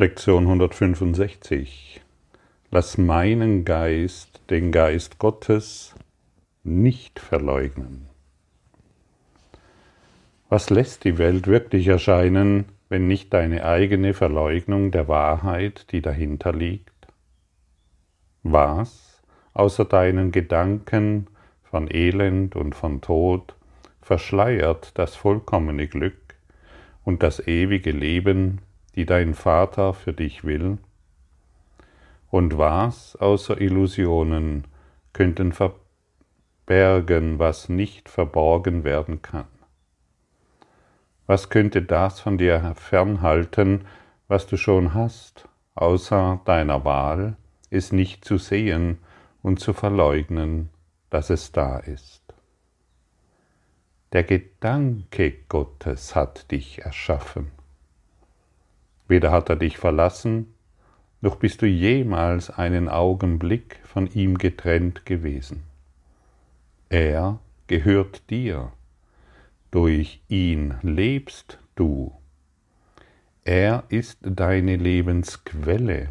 Lektion 165. Lass meinen Geist, den Geist Gottes, nicht verleugnen. Was lässt die Welt wirklich erscheinen, wenn nicht deine eigene Verleugnung der Wahrheit, die dahinter liegt? Was, außer deinen Gedanken von Elend und von Tod, verschleiert das vollkommene Glück und das ewige Leben, die dein Vater für dich will? Und was außer Illusionen könnten verbergen, was nicht verborgen werden kann? Was könnte das von dir fernhalten, was du schon hast, außer deiner Wahl, es nicht zu sehen und zu verleugnen, dass es da ist? Der Gedanke Gottes hat dich erschaffen. Weder hat er dich verlassen, noch bist du jemals einen Augenblick von ihm getrennt gewesen. Er gehört dir, durch ihn lebst du. Er ist deine Lebensquelle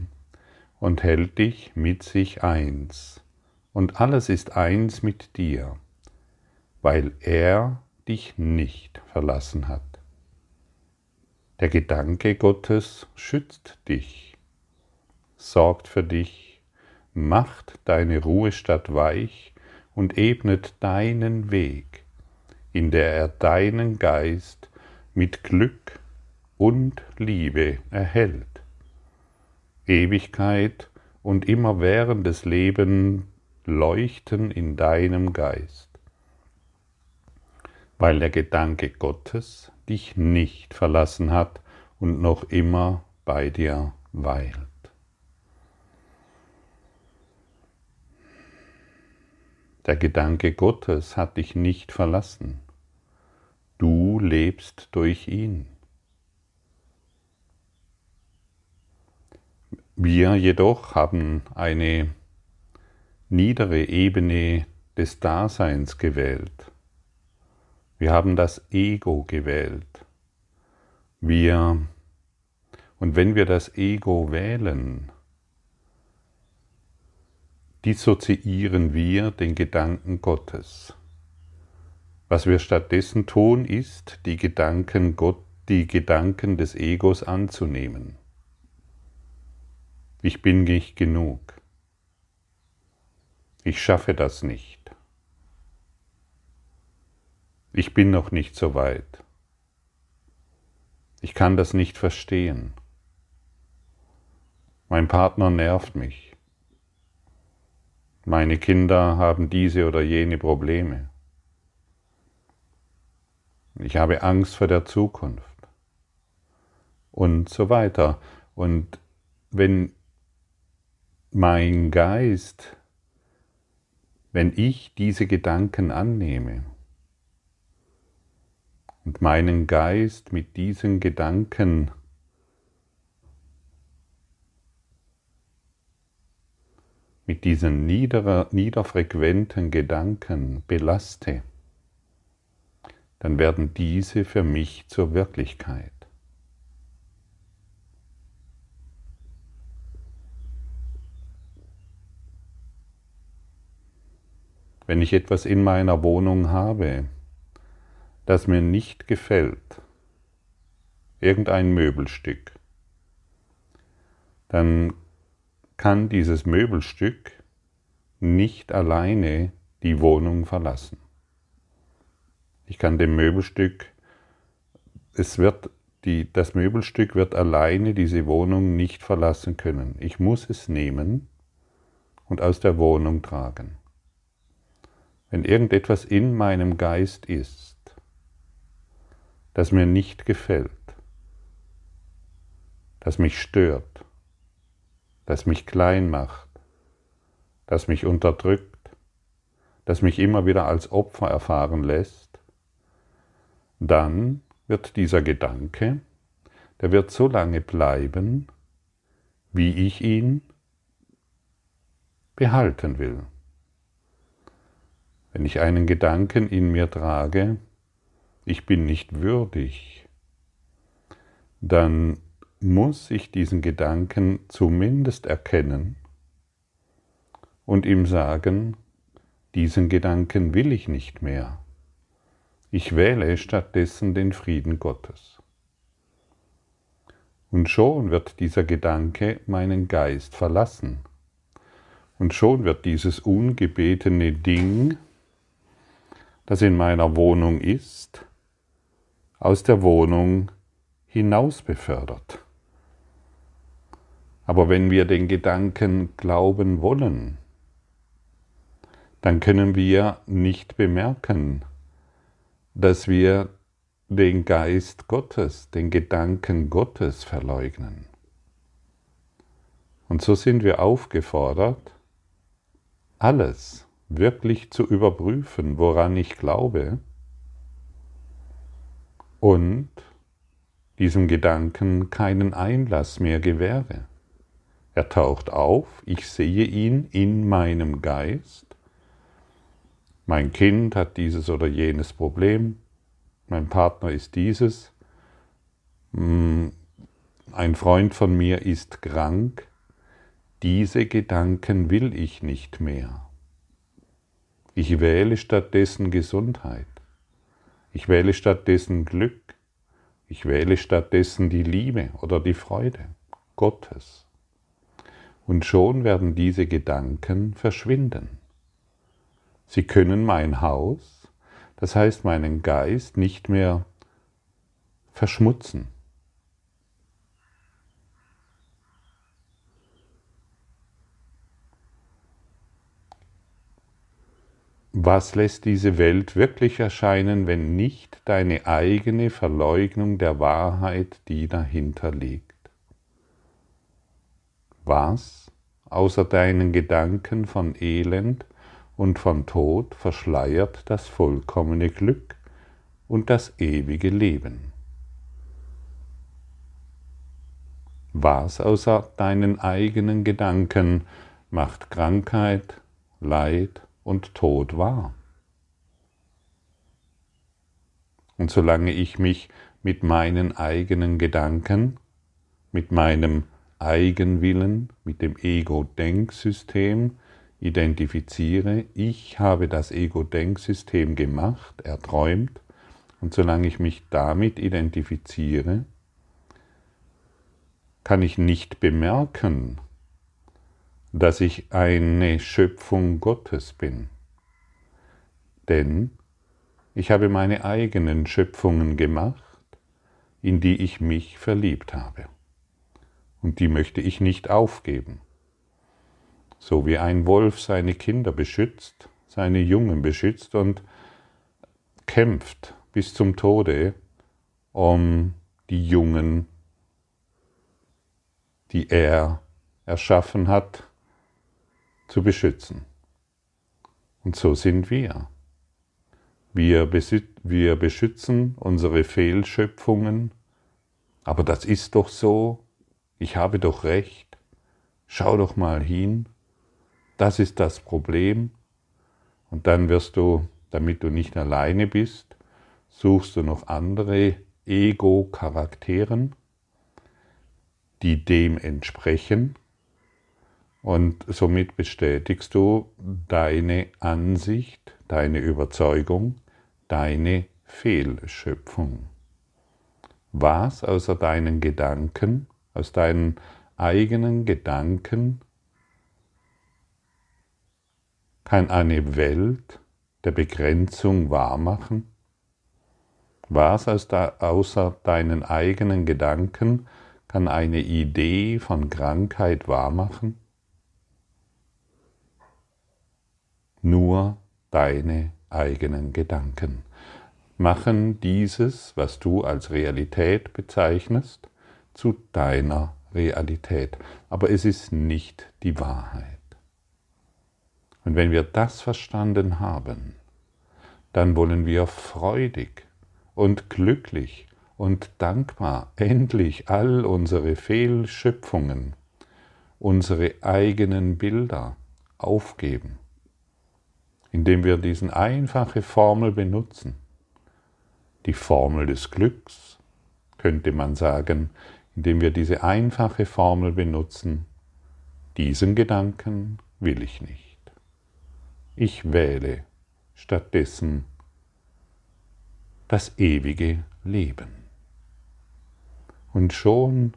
und hält dich mit sich eins, und alles ist eins mit dir, weil er dich nicht verlassen hat. Der Gedanke Gottes schützt dich, sorgt für dich, macht deine Ruhestadt weich und ebnet deinen Weg, in der er deinen Geist mit Glück und Liebe erhält. Ewigkeit und immerwährendes Leben leuchten in deinem Geist, weil der Gedanke Gottes dich nicht verlassen hat und noch immer bei dir weilt. Der Gedanke Gottes hat dich nicht verlassen. Du lebst durch ihn. Wir jedoch haben eine niedere Ebene des Daseins gewählt. Wir haben das Ego gewählt. Wir, und wenn wir das Ego wählen, dissoziieren wir den Gedanken Gottes. Was wir stattdessen tun, ist, die Gedanken, Gott, die Gedanken des Egos anzunehmen. Ich bin nicht genug. Ich schaffe das nicht. Ich bin noch nicht so weit. Ich kann das nicht verstehen. Mein Partner nervt mich. Meine Kinder haben diese oder jene Probleme. Ich habe Angst vor der Zukunft. Und so weiter. Und wenn mein Geist, wenn ich diese Gedanken annehme, und meinen Geist mit diesen Gedanken mit diesen niederer, niederfrequenten Gedanken belaste, dann werden diese für mich zur Wirklichkeit. Wenn ich etwas in meiner Wohnung habe, das mir nicht gefällt, irgendein Möbelstück, dann kann dieses Möbelstück nicht alleine die Wohnung verlassen. Ich kann dem Möbelstück, es wird die, das Möbelstück wird alleine diese Wohnung nicht verlassen können. Ich muss es nehmen und aus der Wohnung tragen. Wenn irgendetwas in meinem Geist ist, das mir nicht gefällt, das mich stört, das mich klein macht, das mich unterdrückt, das mich immer wieder als Opfer erfahren lässt, dann wird dieser Gedanke, der wird so lange bleiben, wie ich ihn behalten will. Wenn ich einen Gedanken in mir trage, ich bin nicht würdig, dann muss ich diesen Gedanken zumindest erkennen und ihm sagen, diesen Gedanken will ich nicht mehr. Ich wähle stattdessen den Frieden Gottes. Und schon wird dieser Gedanke meinen Geist verlassen. Und schon wird dieses ungebetene Ding, das in meiner Wohnung ist, aus der Wohnung hinaus befördert. Aber wenn wir den Gedanken glauben wollen, dann können wir nicht bemerken, dass wir den Geist Gottes, den Gedanken Gottes verleugnen. Und so sind wir aufgefordert, alles wirklich zu überprüfen, woran ich glaube, und diesem Gedanken keinen Einlass mehr gewähre. Er taucht auf, ich sehe ihn in meinem Geist. Mein Kind hat dieses oder jenes Problem, mein Partner ist dieses, hm, ein Freund von mir ist krank, diese Gedanken will ich nicht mehr. Ich wähle stattdessen Gesundheit. Ich wähle stattdessen Glück. Ich wähle stattdessen die Liebe oder die Freude Gottes. Und schon werden diese Gedanken verschwinden. Sie können mein Haus, das heißt meinen Geist, nicht mehr verschmutzen. Was lässt diese Welt wirklich erscheinen, wenn nicht deine eigene Verleugnung der Wahrheit, die dahinter liegt? Was, außer deinen Gedanken von Elend und von Tod, verschleiert das vollkommene Glück und das ewige Leben? Was außer deinen eigenen Gedanken macht Krankheit, Leid und Tod wahr. Und solange ich mich mit meinen eigenen Gedanken, mit meinem Eigenwillen, mit dem Ego-Denksystem identifiziere, ich habe das Ego-Denksystem gemacht, erträumt, und solange ich mich damit identifiziere, kann ich nicht bemerken, dass ich eine Schöpfung Gottes bin. Denn ich habe meine eigenen Schöpfungen gemacht, in die ich mich verliebt habe. Und die möchte ich nicht aufgeben. So wie ein Wolf seine Kinder beschützt, seine Jungen beschützt und kämpft bis zum Tode, um die Jungen, die er erschaffen hat, zu beschützen. Und so sind wir. Wir, wir beschützen unsere Fehlschöpfungen, aber das ist doch so, ich habe doch recht, schau doch mal hin, das ist das Problem. Und dann wirst du, damit du nicht alleine bist, suchst du noch andere Ego-Charakteren, die dem entsprechen und somit bestätigst du deine Ansicht, deine Überzeugung, deine Fehlschöpfung. Was außer deinen Gedanken, aus deinen eigenen Gedanken kann eine Welt der Begrenzung wahrmachen? Was außer deinen eigenen Gedanken kann eine Idee von Krankheit wahrmachen? Nur deine eigenen Gedanken machen dieses, was du als Realität bezeichnest, zu deiner Realität. Aber es ist nicht die Wahrheit. Und wenn wir das verstanden haben, dann wollen wir freudig und glücklich und dankbar endlich all unsere Fehlschöpfungen, unsere eigenen Bilder aufgeben indem wir diesen einfache Formel benutzen. Die Formel des Glücks, könnte man sagen, indem wir diese einfache Formel benutzen, diesen Gedanken will ich nicht. Ich wähle stattdessen das ewige Leben. Und schon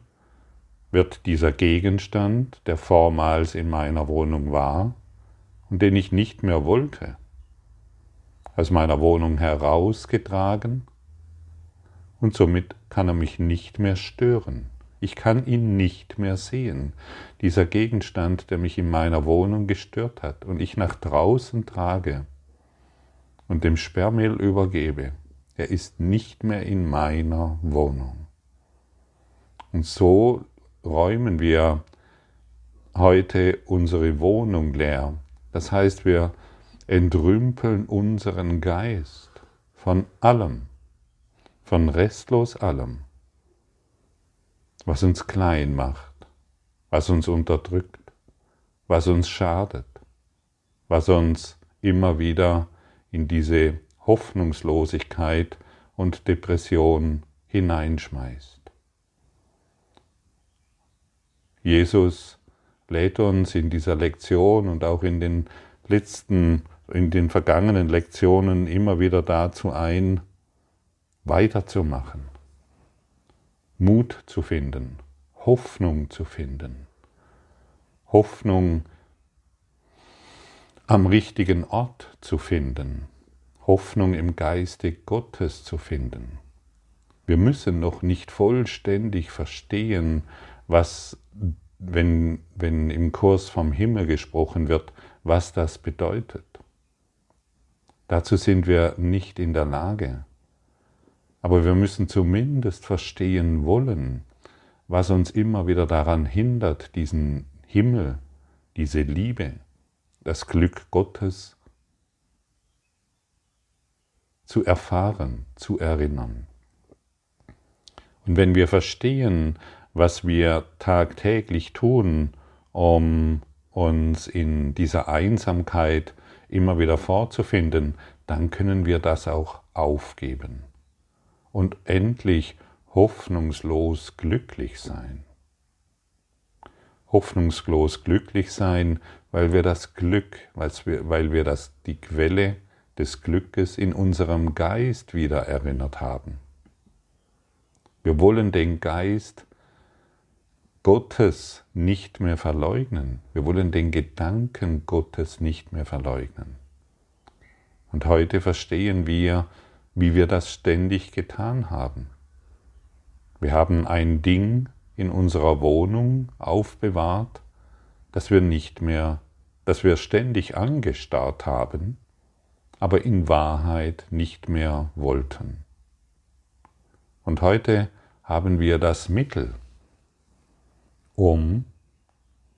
wird dieser Gegenstand, der vormals in meiner Wohnung war und den ich nicht mehr wollte, aus meiner Wohnung herausgetragen und somit kann er mich nicht mehr stören. Ich kann ihn nicht mehr sehen, dieser Gegenstand, der mich in meiner Wohnung gestört hat und ich nach draußen trage und dem Sperrmehl übergebe. Er ist nicht mehr in meiner Wohnung. Und so räumen wir heute unsere Wohnung leer. Das heißt, wir entrümpeln unseren Geist von allem, von restlos allem was uns klein macht, was uns unterdrückt, was uns schadet, was uns immer wieder in diese Hoffnungslosigkeit und Depression hineinschmeißt. Jesus uns in dieser Lektion und auch in den letzten, in den vergangenen Lektionen immer wieder dazu ein, weiterzumachen, Mut zu finden, Hoffnung zu finden, Hoffnung am richtigen Ort zu finden, Hoffnung im Geiste Gottes zu finden. Wir müssen noch nicht vollständig verstehen, was, wenn, wenn im Kurs vom Himmel gesprochen wird, was das bedeutet. Dazu sind wir nicht in der Lage. Aber wir müssen zumindest verstehen wollen, was uns immer wieder daran hindert, diesen Himmel, diese Liebe, das Glück Gottes zu erfahren, zu erinnern. Und wenn wir verstehen, was wir tagtäglich tun, um uns in dieser Einsamkeit immer wieder vorzufinden, dann können wir das auch aufgeben und endlich hoffnungslos glücklich sein. Hoffnungslos glücklich sein, weil wir das Glück, weil wir das, die Quelle des Glückes in unserem Geist wieder erinnert haben. Wir wollen den Geist Gottes nicht mehr verleugnen. Wir wollen den Gedanken Gottes nicht mehr verleugnen. Und heute verstehen wir, wie wir das ständig getan haben. Wir haben ein Ding in unserer Wohnung aufbewahrt, das wir nicht mehr, das wir ständig angestarrt haben, aber in Wahrheit nicht mehr wollten. Und heute haben wir das Mittel, um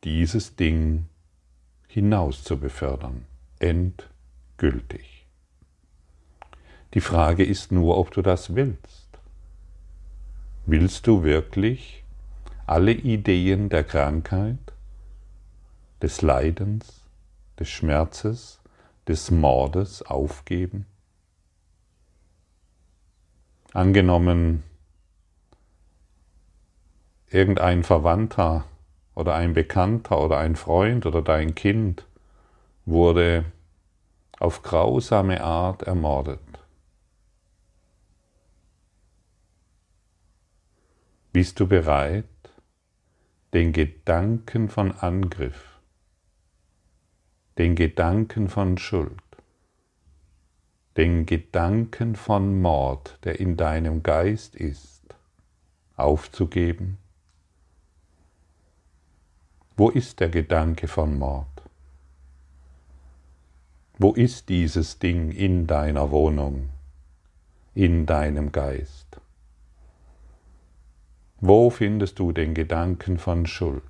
dieses Ding hinaus zu befördern, endgültig. Die Frage ist nur, ob du das willst. Willst du wirklich alle Ideen der Krankheit, des Leidens, des Schmerzes, des Mordes aufgeben? Angenommen, irgendein Verwandter oder ein Bekannter oder ein Freund oder dein Kind wurde auf grausame Art ermordet. Bist du bereit, den Gedanken von Angriff, den Gedanken von Schuld, den Gedanken von Mord, der in deinem Geist ist, aufzugeben? Wo ist der Gedanke von Mord? Wo ist dieses Ding in deiner Wohnung, in deinem Geist? Wo findest du den Gedanken von Schuld?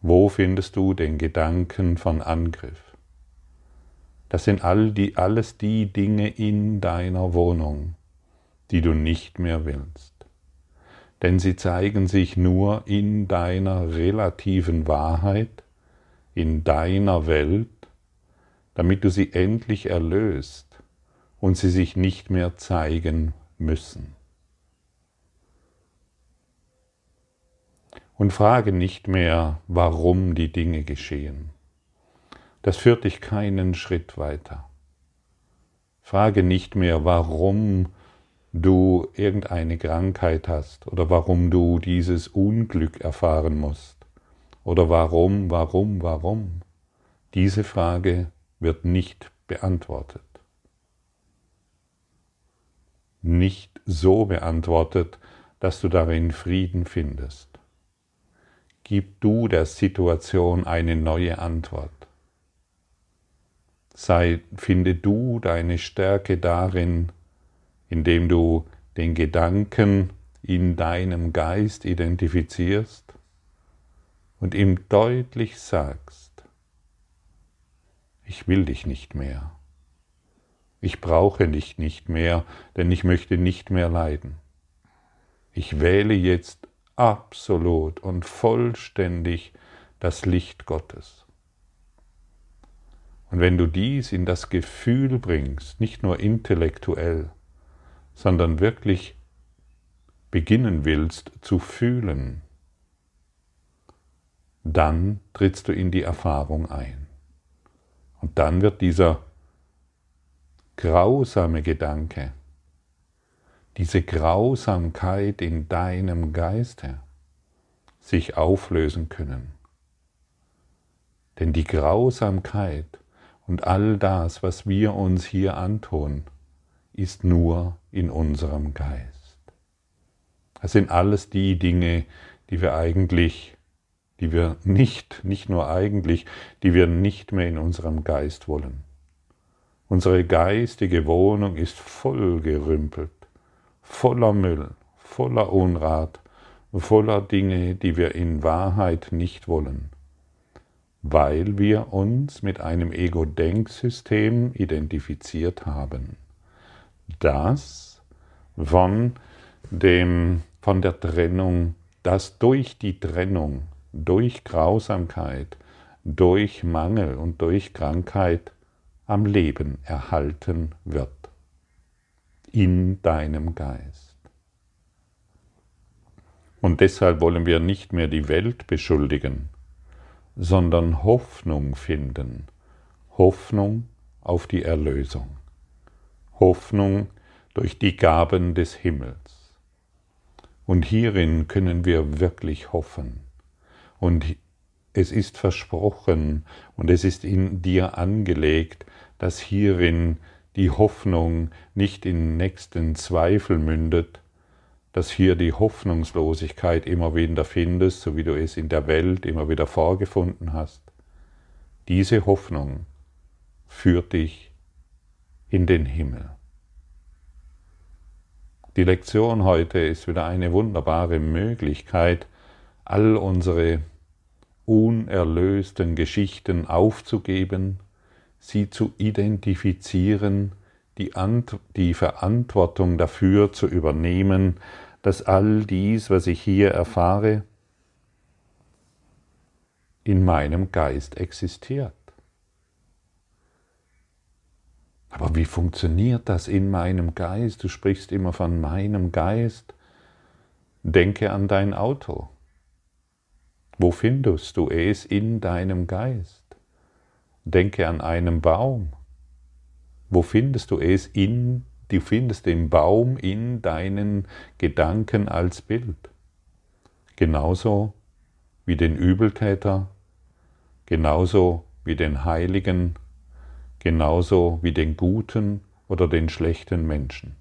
Wo findest du den Gedanken von Angriff? Das sind all die, alles die Dinge in deiner Wohnung, die du nicht mehr willst. Denn sie zeigen sich nur in deiner relativen Wahrheit, in deiner Welt, damit du sie endlich erlöst und sie sich nicht mehr zeigen müssen. Und frage nicht mehr, warum die Dinge geschehen. Das führt dich keinen Schritt weiter. Frage nicht mehr, warum du irgendeine Krankheit hast oder warum du dieses Unglück erfahren musst oder warum, warum, warum. Diese Frage wird nicht beantwortet. Nicht so beantwortet, dass du darin Frieden findest. Gib du der Situation eine neue Antwort. Sei, finde du deine Stärke darin, indem du den Gedanken in deinem Geist identifizierst und ihm deutlich sagst, ich will dich nicht mehr. Ich brauche dich nicht mehr, denn ich möchte nicht mehr leiden. Ich wähle jetzt absolut und vollständig das Licht Gottes. Und wenn du dies in das Gefühl bringst, nicht nur intellektuell, sondern wirklich beginnen willst zu fühlen, dann trittst du in die Erfahrung ein. Und dann wird dieser grausame Gedanke, diese Grausamkeit in deinem Geiste sich auflösen können. Denn die Grausamkeit und all das, was wir uns hier antun, ist nur in unserem Geist. Das sind alles die Dinge, die wir eigentlich, die wir nicht, nicht nur eigentlich, die wir nicht mehr in unserem Geist wollen. Unsere geistige Wohnung ist voll gerümpelt, voller Müll, voller Unrat, voller Dinge, die wir in Wahrheit nicht wollen, weil wir uns mit einem Ego-Denksystem identifiziert haben das von, dem, von der Trennung, das durch die Trennung, durch Grausamkeit, durch Mangel und durch Krankheit am Leben erhalten wird. In deinem Geist. Und deshalb wollen wir nicht mehr die Welt beschuldigen, sondern Hoffnung finden. Hoffnung auf die Erlösung. Hoffnung durch die Gaben des Himmels. Und hierin können wir wirklich hoffen. Und es ist versprochen und es ist in dir angelegt, dass hierin die Hoffnung nicht in nächsten Zweifel mündet, dass hier die Hoffnungslosigkeit immer wieder findest, so wie du es in der Welt immer wieder vorgefunden hast. Diese Hoffnung führt dich in den Himmel. Die Lektion heute ist wieder eine wunderbare Möglichkeit, all unsere unerlösten Geschichten aufzugeben, sie zu identifizieren, die, Ant die Verantwortung dafür zu übernehmen, dass all dies, was ich hier erfahre, in meinem Geist existiert. Aber wie funktioniert das in meinem Geist? Du sprichst immer von meinem Geist. Denke an dein Auto. Wo findest du es in deinem Geist? Denke an einen Baum. Wo findest du es in, du findest den Baum in deinen Gedanken als Bild. Genauso wie den Übeltäter, genauso wie den Heiligen, genauso wie den guten oder den schlechten Menschen.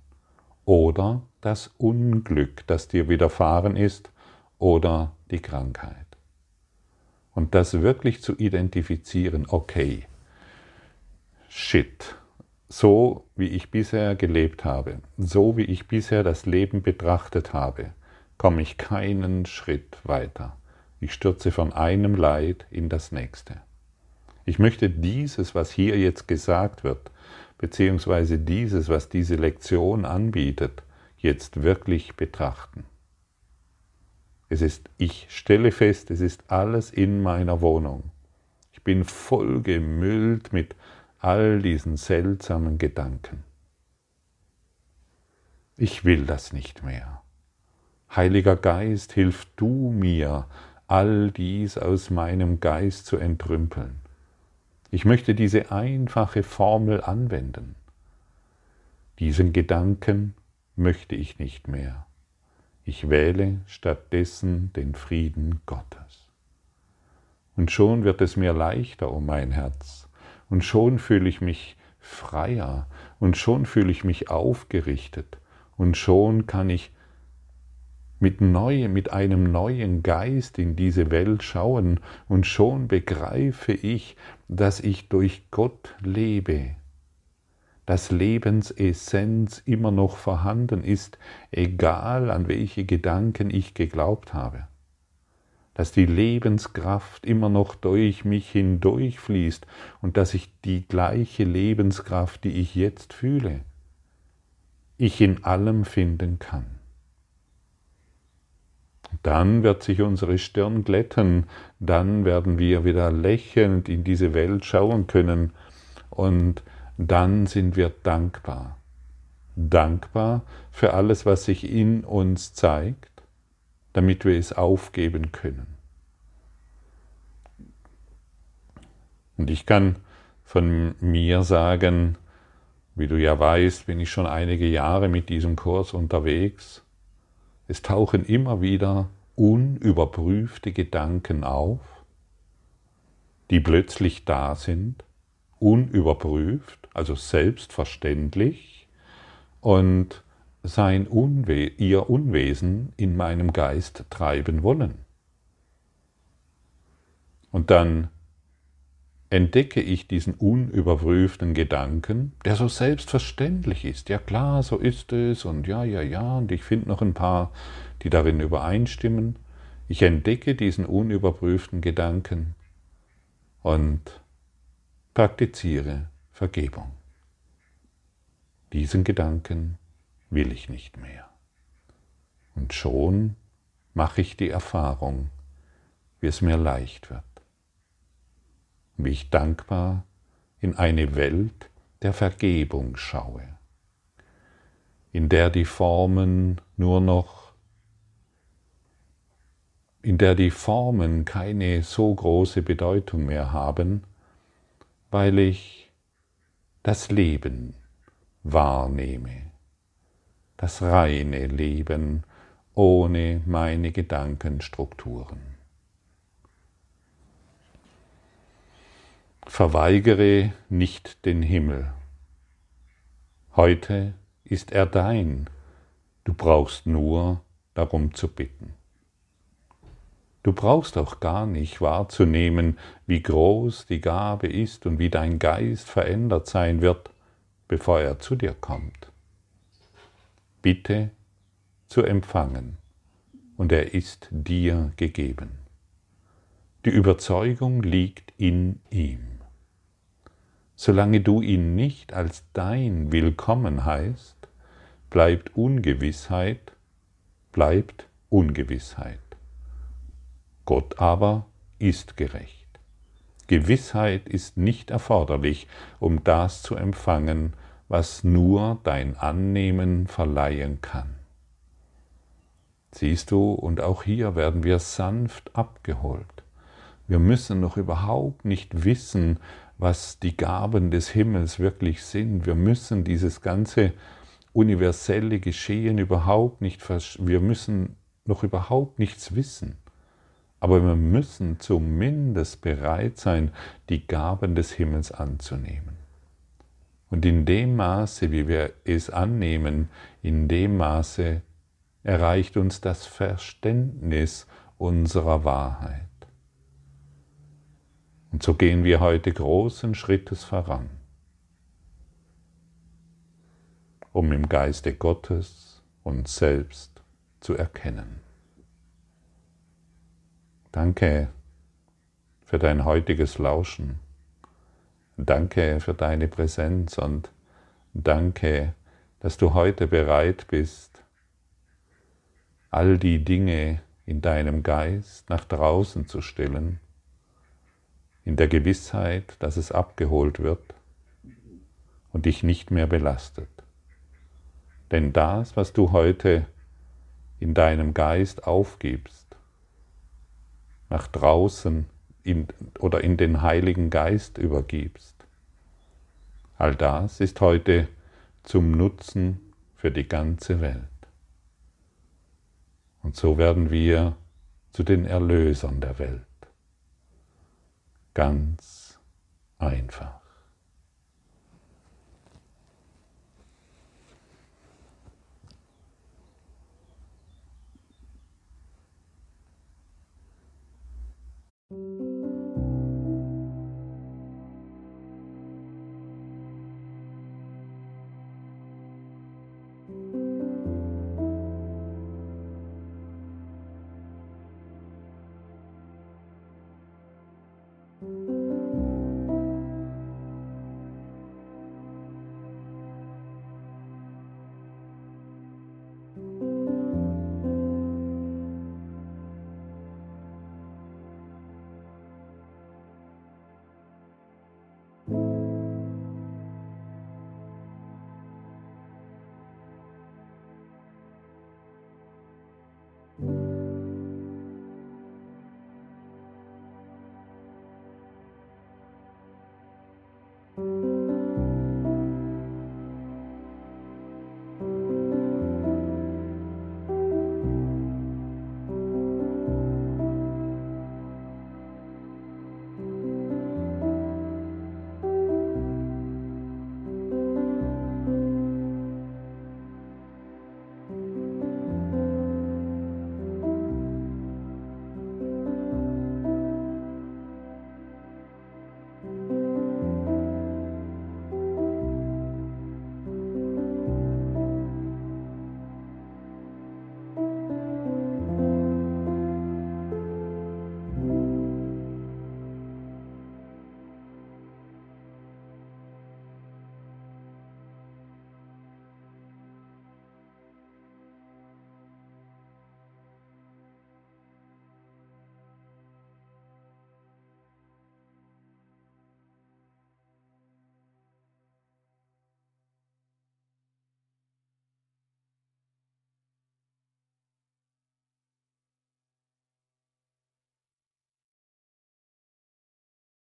Oder das Unglück, das dir widerfahren ist, oder die Krankheit. Und das wirklich zu identifizieren, okay, shit, so wie ich bisher gelebt habe, so wie ich bisher das Leben betrachtet habe, komme ich keinen Schritt weiter. Ich stürze von einem Leid in das nächste. Ich möchte dieses, was hier jetzt gesagt wird, beziehungsweise dieses, was diese Lektion anbietet, jetzt wirklich betrachten. Es ist, ich stelle fest, es ist alles in meiner Wohnung. Ich bin voll gemüllt mit all diesen seltsamen Gedanken. Ich will das nicht mehr. Heiliger Geist, hilf du mir, all dies aus meinem Geist zu entrümpeln. Ich möchte diese einfache Formel anwenden. Diesen Gedanken möchte ich nicht mehr. Ich wähle stattdessen den Frieden Gottes. Und schon wird es mir leichter um mein Herz, und schon fühle ich mich freier, und schon fühle ich mich aufgerichtet, und schon kann ich mit, neu, mit einem neuen Geist in diese Welt schauen und schon begreife ich, dass ich durch Gott lebe, dass Lebensessenz immer noch vorhanden ist, egal an welche Gedanken ich geglaubt habe, dass die Lebenskraft immer noch durch mich hindurchfließt und dass ich die gleiche Lebenskraft, die ich jetzt fühle, ich in allem finden kann dann wird sich unsere Stirn glätten, dann werden wir wieder lächelnd in diese Welt schauen können und dann sind wir dankbar. Dankbar für alles, was sich in uns zeigt, damit wir es aufgeben können. Und ich kann von mir sagen, wie du ja weißt, bin ich schon einige Jahre mit diesem Kurs unterwegs es tauchen immer wieder unüberprüfte Gedanken auf, die plötzlich da sind, unüberprüft, also selbstverständlich, und sein Unwe ihr Unwesen in meinem Geist treiben wollen. Und dann entdecke ich diesen unüberprüften Gedanken, der so selbstverständlich ist. Ja klar, so ist es und ja, ja, ja, und ich finde noch ein paar, die darin übereinstimmen. Ich entdecke diesen unüberprüften Gedanken und praktiziere Vergebung. Diesen Gedanken will ich nicht mehr. Und schon mache ich die Erfahrung, wie es mir leicht wird wie ich dankbar in eine Welt der Vergebung schaue, in der die Formen nur noch, in der die Formen keine so große Bedeutung mehr haben, weil ich das Leben wahrnehme, das reine Leben ohne meine Gedankenstrukturen. Verweigere nicht den Himmel. Heute ist er dein, du brauchst nur darum zu bitten. Du brauchst auch gar nicht wahrzunehmen, wie groß die Gabe ist und wie dein Geist verändert sein wird, bevor er zu dir kommt. Bitte zu empfangen, und er ist dir gegeben. Die Überzeugung liegt in ihm. Solange du ihn nicht als dein Willkommen heißt, bleibt Ungewissheit, bleibt Ungewissheit. Gott aber ist gerecht. Gewissheit ist nicht erforderlich, um das zu empfangen, was nur dein Annehmen verleihen kann. Siehst du, und auch hier werden wir sanft abgeholt. Wir müssen noch überhaupt nicht wissen, was die Gaben des Himmels wirklich sind. Wir müssen dieses ganze universelle Geschehen überhaupt nicht, wir müssen noch überhaupt nichts wissen. Aber wir müssen zumindest bereit sein, die Gaben des Himmels anzunehmen. Und in dem Maße, wie wir es annehmen, in dem Maße erreicht uns das Verständnis unserer Wahrheit. Und so gehen wir heute großen Schrittes voran, um im Geiste Gottes uns selbst zu erkennen. Danke für dein heutiges Lauschen. Danke für deine Präsenz und danke, dass du heute bereit bist, all die Dinge in deinem Geist nach draußen zu stellen in der Gewissheit, dass es abgeholt wird und dich nicht mehr belastet. Denn das, was du heute in deinem Geist aufgibst, nach draußen in, oder in den Heiligen Geist übergibst. All das ist heute zum Nutzen für die ganze Welt. Und so werden wir zu den Erlösern der Welt. Ganz einfach.